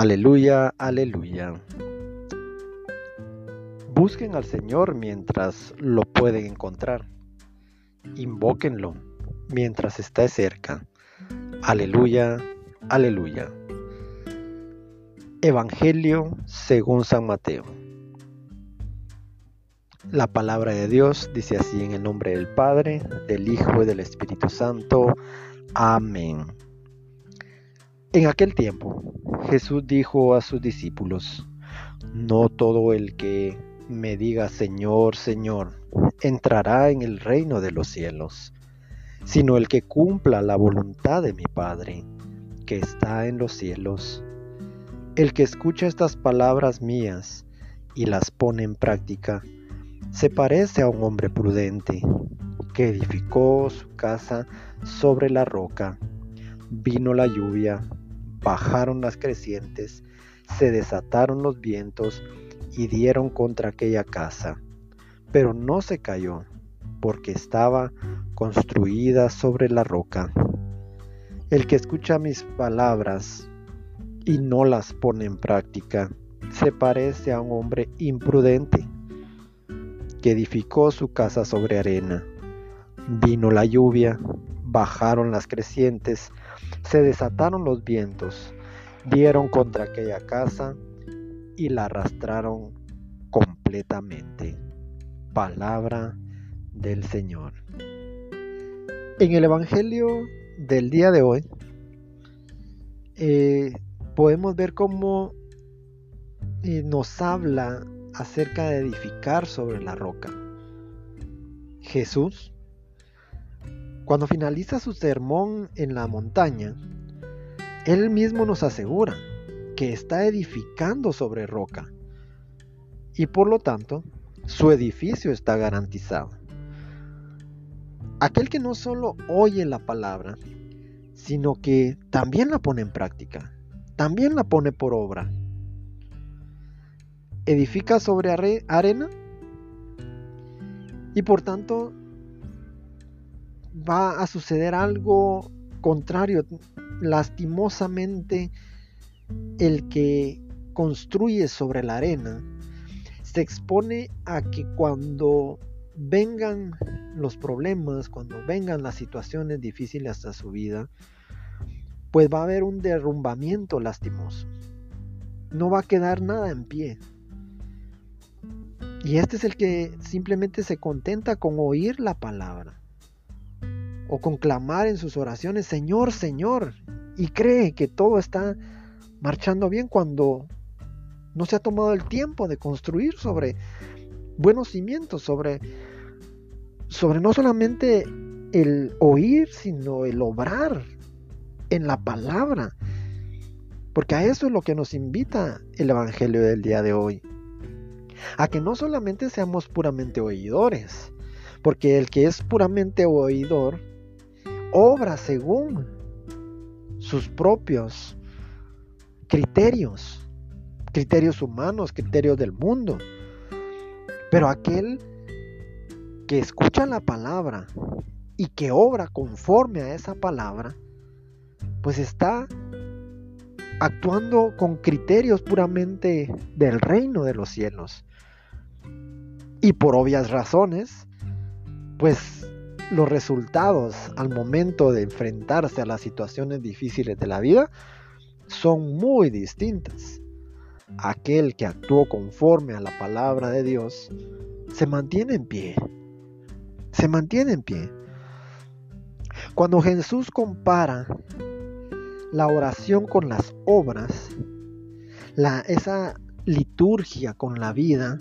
Aleluya, aleluya. Busquen al Señor mientras lo pueden encontrar. Invóquenlo mientras está cerca. Aleluya, aleluya. Evangelio según San Mateo. La palabra de Dios dice así en el nombre del Padre, del Hijo y del Espíritu Santo. Amén. En aquel tiempo, Jesús dijo a sus discípulos, No todo el que me diga Señor, Señor, entrará en el reino de los cielos, sino el que cumpla la voluntad de mi Padre, que está en los cielos. El que escucha estas palabras mías y las pone en práctica, se parece a un hombre prudente, que edificó su casa sobre la roca. Vino la lluvia bajaron las crecientes, se desataron los vientos y dieron contra aquella casa. Pero no se cayó, porque estaba construida sobre la roca. El que escucha mis palabras y no las pone en práctica, se parece a un hombre imprudente que edificó su casa sobre arena. Vino la lluvia, bajaron las crecientes, se desataron los vientos, dieron contra aquella casa y la arrastraron completamente. Palabra del Señor. En el Evangelio del día de hoy eh, podemos ver cómo eh, nos habla acerca de edificar sobre la roca. Jesús cuando finaliza su sermón en la montaña, él mismo nos asegura que está edificando sobre roca y por lo tanto su edificio está garantizado. Aquel que no solo oye la palabra, sino que también la pone en práctica, también la pone por obra. Edifica sobre arena y por tanto va a suceder algo contrario. Lastimosamente, el que construye sobre la arena se expone a que cuando vengan los problemas, cuando vengan las situaciones difíciles hasta su vida, pues va a haber un derrumbamiento lastimoso. No va a quedar nada en pie. Y este es el que simplemente se contenta con oír la palabra o conclamar en sus oraciones, Señor, Señor, y cree que todo está marchando bien cuando no se ha tomado el tiempo de construir sobre buenos cimientos, sobre, sobre no solamente el oír, sino el obrar en la palabra. Porque a eso es lo que nos invita el Evangelio del día de hoy. A que no solamente seamos puramente oidores, porque el que es puramente oidor obra según sus propios criterios, criterios humanos, criterios del mundo. Pero aquel que escucha la palabra y que obra conforme a esa palabra, pues está actuando con criterios puramente del reino de los cielos. Y por obvias razones, pues los resultados al momento de enfrentarse a las situaciones difíciles de la vida son muy distintas. Aquel que actuó conforme a la palabra de Dios se mantiene en pie. Se mantiene en pie. Cuando Jesús compara la oración con las obras, la, esa liturgia con la vida,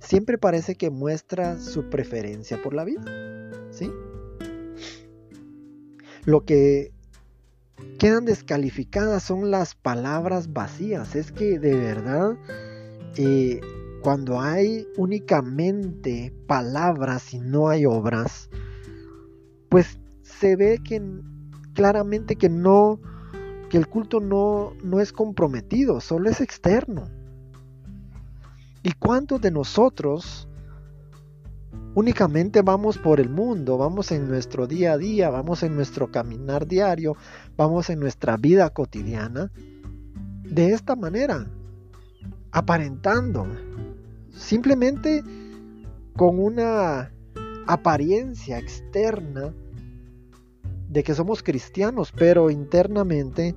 siempre parece que muestra su preferencia por la vida. Lo que quedan descalificadas son las palabras vacías. Es que de verdad, eh, cuando hay únicamente palabras y no hay obras, pues se ve que claramente que no, que el culto no, no es comprometido, solo es externo. ¿Y cuántos de nosotros únicamente vamos por el mundo, vamos en nuestro día a día, vamos en nuestro caminar diario, vamos en nuestra vida cotidiana, de esta manera, aparentando, simplemente con una apariencia externa de que somos cristianos, pero internamente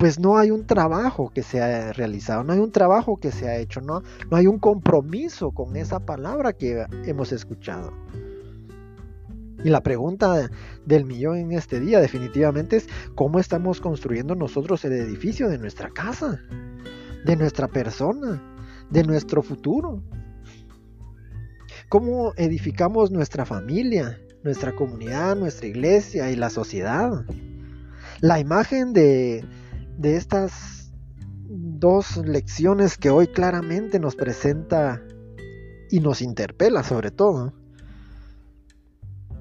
pues no hay un trabajo que se ha realizado, no hay un trabajo que se ha hecho, no, no hay un compromiso con esa palabra que hemos escuchado. Y la pregunta del millón en este día definitivamente es cómo estamos construyendo nosotros el edificio de nuestra casa, de nuestra persona, de nuestro futuro. ¿Cómo edificamos nuestra familia, nuestra comunidad, nuestra iglesia y la sociedad? La imagen de, de estas dos lecciones que hoy claramente nos presenta y nos interpela sobre todo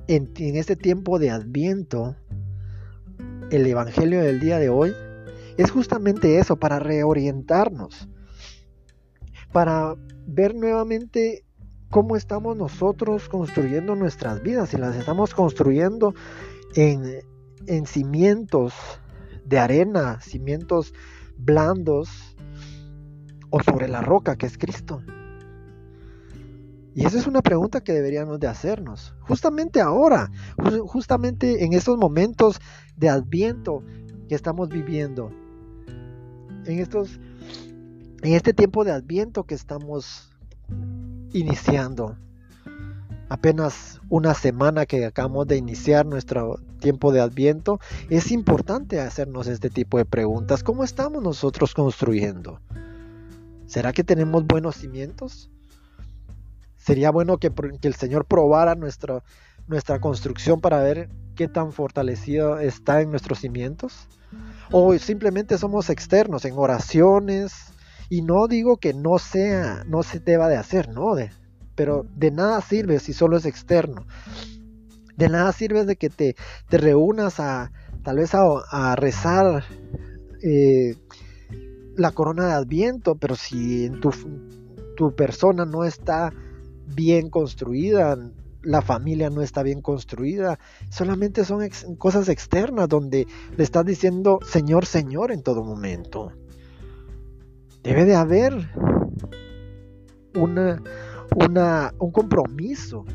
en, este tiempo de adviento, el Evangelio del día de hoy es justamente eso, para reorientarnos, para ver nuevamente cómo estamos nosotros construyendo nuestras vidas, si las estamos construyendo en, en cimientos de arena, cimientos blandos o sobre la roca que es Cristo. Y esa es una pregunta que deberíamos de hacernos. Justamente ahora, justamente en estos momentos de adviento que estamos viviendo. En estos en este tiempo de adviento que estamos iniciando. Apenas una semana que acabamos de iniciar nuestro tiempo de adviento, es importante hacernos este tipo de preguntas. ¿Cómo estamos nosotros construyendo? ¿Será que tenemos buenos cimientos? sería bueno que, el Señor probara nuestra, nuestra construcción para ver qué tan fortalecido está en nuestros cimientos. O simplemente somos externos en oraciones. Y no digo que no sea, no se deba de hacer, no, pero de nada sirve si solo es externo. De nada sirve de que te, te reúnas a tal vez a, rezar eh, la corona de Adviento, pero si en tu, tu persona no está bien construida, la familia no está bien construida, solamente son cosas externas donde le estás diciendo Señor, Señor en todo momento. Debe de haber una, una, un compromiso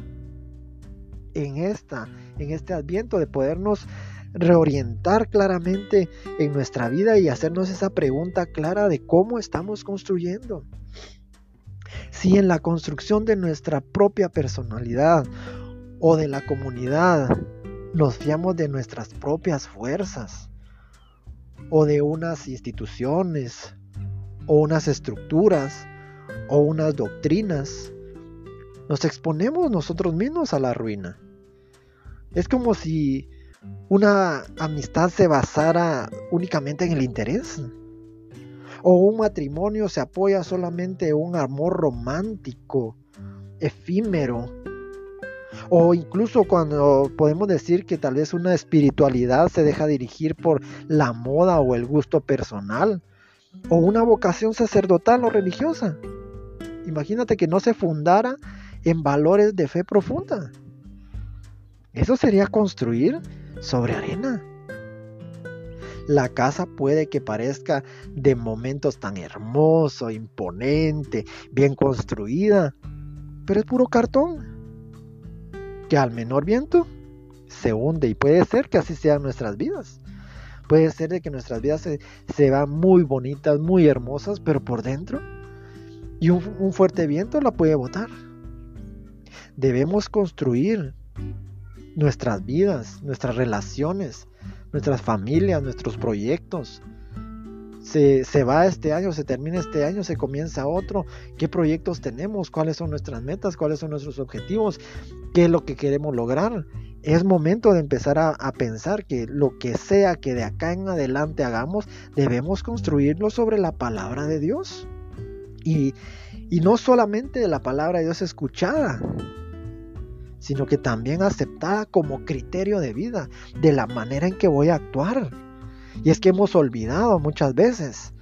en, esta, en este adviento de podernos reorientar claramente en nuestra vida y hacernos esa pregunta clara de cómo estamos construyendo. Si en la construcción de nuestra propia personalidad o de la comunidad nos fiamos de nuestras propias fuerzas o de unas instituciones o unas estructuras o unas doctrinas, nos exponemos nosotros mismos a la ruina. Es como si una amistad se basara únicamente en el interés o un matrimonio se apoya solamente en un amor romántico, efímero. O incluso cuando podemos decir que tal vez una espiritualidad se deja dirigir por la moda o el gusto personal. O una vocación sacerdotal o religiosa. Imagínate que no se fundara en valores de fe profunda. Eso sería construir sobre arena. La casa puede que parezca de momentos tan hermoso, imponente, bien construida, pero es puro cartón, que al menor viento se hunde y puede ser que así sean nuestras vidas. Puede ser de que nuestras vidas se, se van muy bonitas, muy hermosas, pero por dentro y un, un fuerte viento la puede botar. Debemos construir nuestras vidas, nuestras relaciones, nuestras familias, nuestros proyectos. Se, se, va este año, se termina este año, se comienza otro. ¿Qué proyectos tenemos? ¿Cuáles son nuestras metas? ¿Cuáles son nuestros objetivos? ¿Qué es lo que queremos lograr? Es momento de empezar a, a pensar que lo que sea que de acá en adelante hagamos, debemos construirlo sobre la palabra de Dios. Y, y no solamente la palabra de Dios escuchada, sino que también aceptada como criterio de vida, de la manera en que voy a actuar. Y es que hemos olvidado muchas veces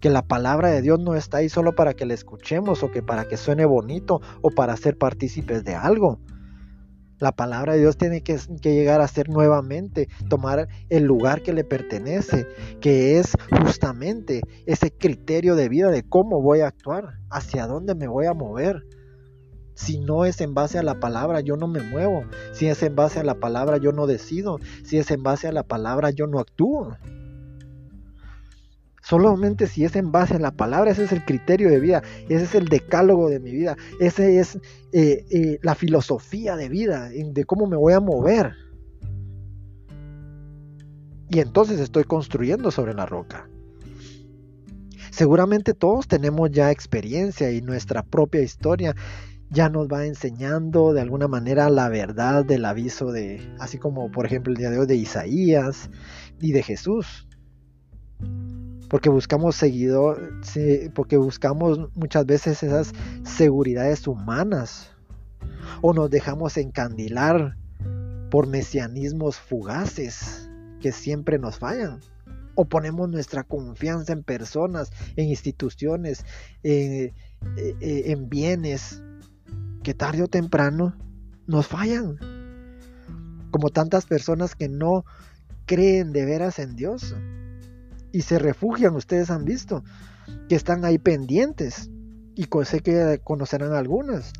que la palabra de Dios no está ahí solo para que la escuchemos o que para que suene bonito o para ser partícipes de algo. La palabra de Dios tiene que, llegar a ser nuevamente, tomar el lugar que le pertenece, que es justamente ese criterio de vida de cómo voy a actuar, hacia dónde me voy a mover. Si no es en base a la palabra, yo no me muevo. Si es en base a la palabra, yo no decido. Si es en base a la palabra, yo no actúo. Solamente si es en base a la palabra, ese es el criterio de vida, ese es el decálogo de mi vida, ese es eh, eh, la filosofía de vida, de cómo me voy a mover. Y entonces estoy construyendo sobre la roca. Seguramente todos tenemos ya experiencia y nuestra propia historia ya nos va enseñando de alguna manera la verdad del aviso de, así como por ejemplo el día de hoy de Isaías y de Jesús. Porque buscamos seguidor, porque buscamos muchas veces esas seguridades humanas. O nos dejamos encandilar por mesianismos fugaces que siempre nos fallan. O ponemos nuestra confianza en personas, en instituciones, en, eh, eh, en bienes que tarde o temprano nos fallan. Como tantas personas que no creen de veras en Dios y se refugian, ustedes han visto, que están ahí pendientes, y sé que conocerán algunas,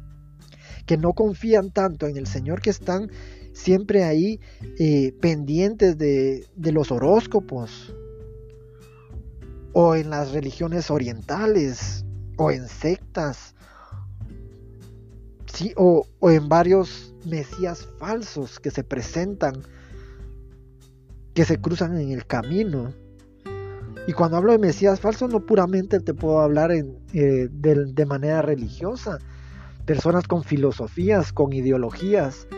que no confían tanto en el Señor, que están siempre ahí eh, pendientes de, los horóscopos, o en las religiones orientales, o en sectas, o, o en varios mesías falsos que se presentan, que se cruzan en el camino y cuando hablo de Mesías falso, no puramente te puedo hablar en, eh, de, manera religiosa. Personas con filosofías, con ideologías,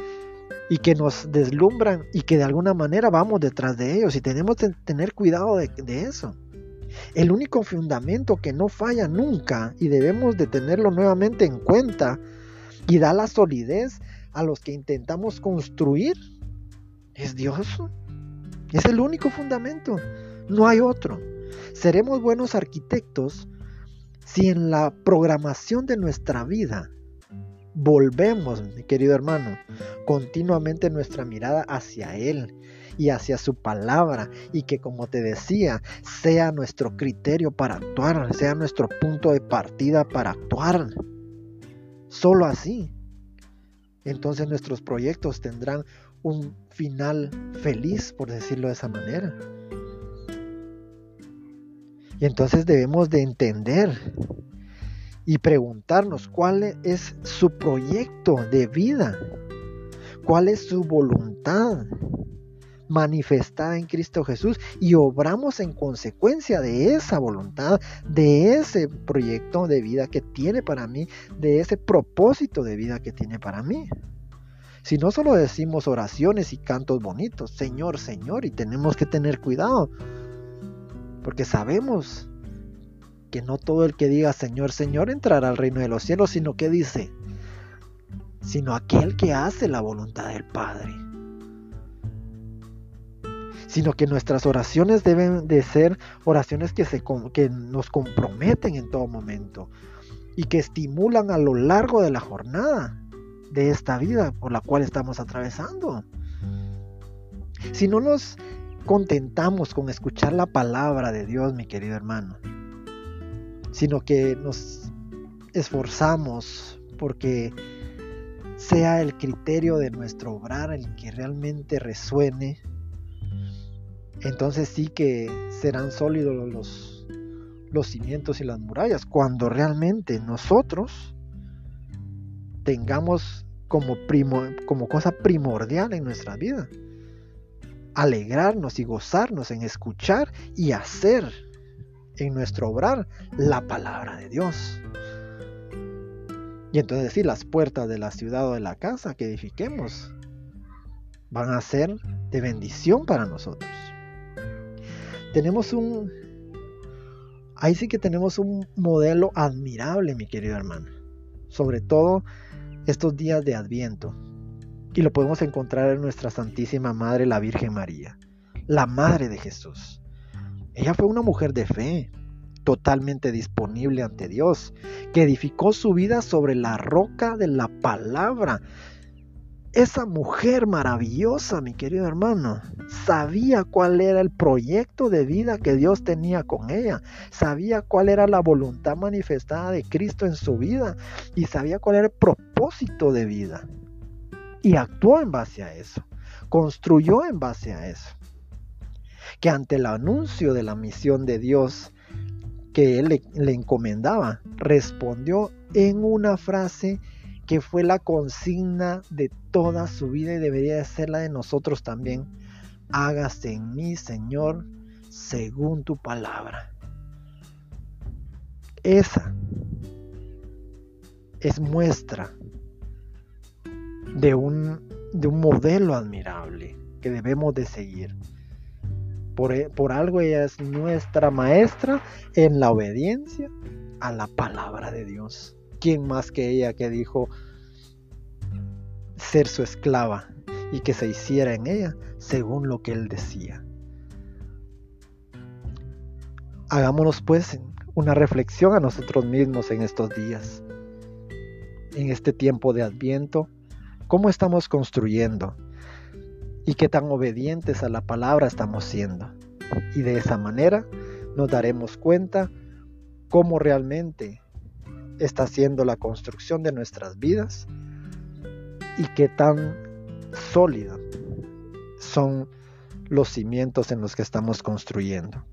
y que nos deslumbran y que de alguna manera vamos detrás de ellos. Y tenemos que tener cuidado de, de eso. El único fundamento que no falla nunca y debemos de tenerlo nuevamente en cuenta y da la solidez a los que intentamos construir es Dios. Es el único fundamento. No hay otro. Seremos buenos arquitectos si en la programación de nuestra vida volvemos, mi querido hermano, continuamente nuestra mirada hacia Él y hacia su palabra y que como te decía sea nuestro criterio para actuar, sea nuestro punto de partida para actuar. Solo así. Entonces nuestros proyectos tendrán un final feliz, por decirlo de esa manera. Y entonces debemos de entender y preguntarnos cuál es su proyecto de vida, cuál es su voluntad manifestada en Cristo Jesús y obramos en consecuencia de esa voluntad, de ese proyecto de vida que tiene para mí, de ese propósito de vida que tiene para mí. Si no solo decimos oraciones y cantos bonitos, Señor, Señor, y tenemos que tener cuidado, porque sabemos que no todo el que diga Señor, Señor entrará al reino de los cielos, sino que dice, sino aquel que hace la voluntad del Padre. Sino que nuestras oraciones deben de ser oraciones que, se, que nos comprometen en todo momento y que estimulan a lo largo de la jornada de esta vida por la cual estamos atravesando. Si no nos contentamos con escuchar la palabra de Dios, mi querido hermano, sino que nos esforzamos porque sea el criterio de nuestro obrar el que realmente resuene, entonces sí que serán sólidos los, cimientos y las murallas, cuando realmente nosotros tengamos como, primo, como cosa primordial en nuestra vida alegrarnos y gozarnos en escuchar y hacer en nuestro obrar la palabra de Dios. Y entonces decir, las puertas de la ciudad o de la casa que edifiquemos van a ser de bendición para nosotros. Tenemos un... Ahí sí que tenemos un modelo admirable, mi querido hermano. Sobre todo estos días de Adviento y lo podemos encontrar en nuestra Santísima Madre, la Virgen María, la Madre de Jesús. Ella fue una mujer de fe, totalmente disponible ante Dios, que edificó su vida sobre la roca de la palabra. Esa mujer maravillosa, mi querido hermano, sabía cuál era el proyecto de vida que Dios tenía con ella, sabía cuál era la voluntad manifestada de Cristo en su vida y sabía cuál era el propósito de vida. Y actuó en base a eso, construyó en base a eso. Que ante el anuncio de la misión de Dios que él le, le encomendaba, respondió en una frase que fue la consigna de toda su vida y debería de ser la de nosotros también. Hágase en mí, Señor, según tu palabra. Esa es muestra de un, de un modelo admirable que debemos de seguir. Por, por, algo ella es nuestra maestra en la obediencia a la palabra de Dios. ¿Quién más que ella que dijo ser su esclava y que se hiciera en ella según lo que él decía? Hagámonos pues una reflexión a nosotros mismos en estos días, en este tiempo de adviento, cómo estamos construyendo y qué tan obedientes a la palabra estamos siendo. Y de esa manera nos daremos cuenta cómo realmente está siendo la construcción de nuestras vidas y qué tan sólida son los cimientos en los que estamos construyendo.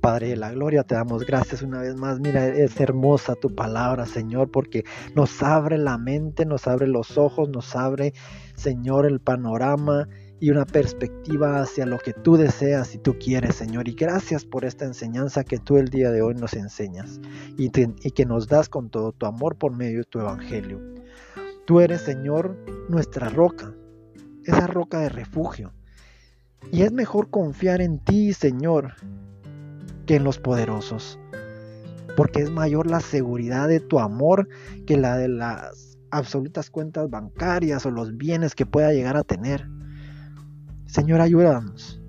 Padre de la gloria, te damos gracias una vez más. Mira, es hermosa tu palabra, Señor, porque nos abre la mente, nos abre los ojos, nos abre, Señor, el panorama y una perspectiva hacia lo que tú deseas y tú quieres, Señor. Y gracias por esta enseñanza que tú el día de hoy nos enseñas y, que nos das con todo tu amor por medio de tu evangelio. Tú eres, Señor, nuestra roca, esa roca de refugio. Y es mejor confiar en ti, Señor, que en los poderosos, porque es mayor la seguridad de tu amor que la de las absolutas cuentas bancarias o los bienes que pueda llegar a tener. Señor, ayúdanos.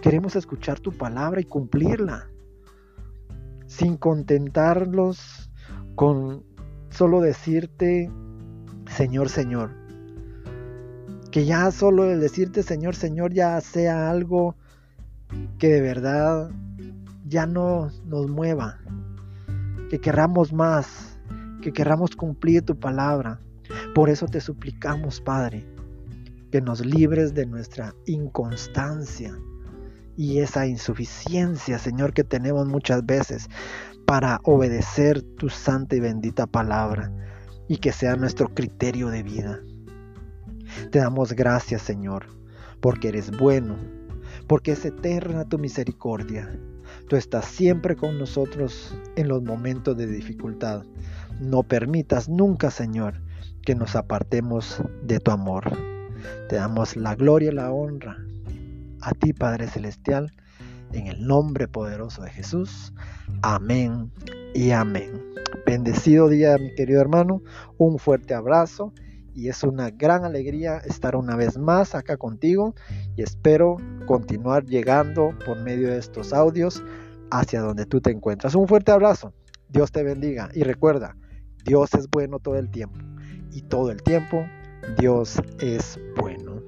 Queremos escuchar tu palabra y cumplirla, sin contentarlos con solo decirte, Señor, Señor. Que ya solo el decirte, Señor, Señor, ya sea algo que de verdad ya no nos mueva. Que querramos más, que querramos cumplir tu palabra. Por eso te suplicamos, Padre, que nos libres de nuestra inconstancia y esa insuficiencia, Señor, que tenemos muchas veces para obedecer tu santa y bendita palabra y que sea nuestro criterio de vida. Te damos gracias, Señor, porque eres bueno, porque es eterna tu misericordia. Tú estás siempre con nosotros en los momentos de dificultad. No permitas nunca, Señor, que nos apartemos de tu amor. Te damos la gloria y la honra a ti, Padre Celestial, en el nombre poderoso de Jesús. Amén y amén. Bendecido día, mi querido hermano. Un fuerte abrazo y es una gran alegría estar una vez más acá contigo y espero continuar llegando por medio de estos audios hacia donde tú te encuentras. Un fuerte abrazo. Dios te bendiga y recuerda, Dios es bueno todo el tiempo y todo el tiempo Dios es bueno.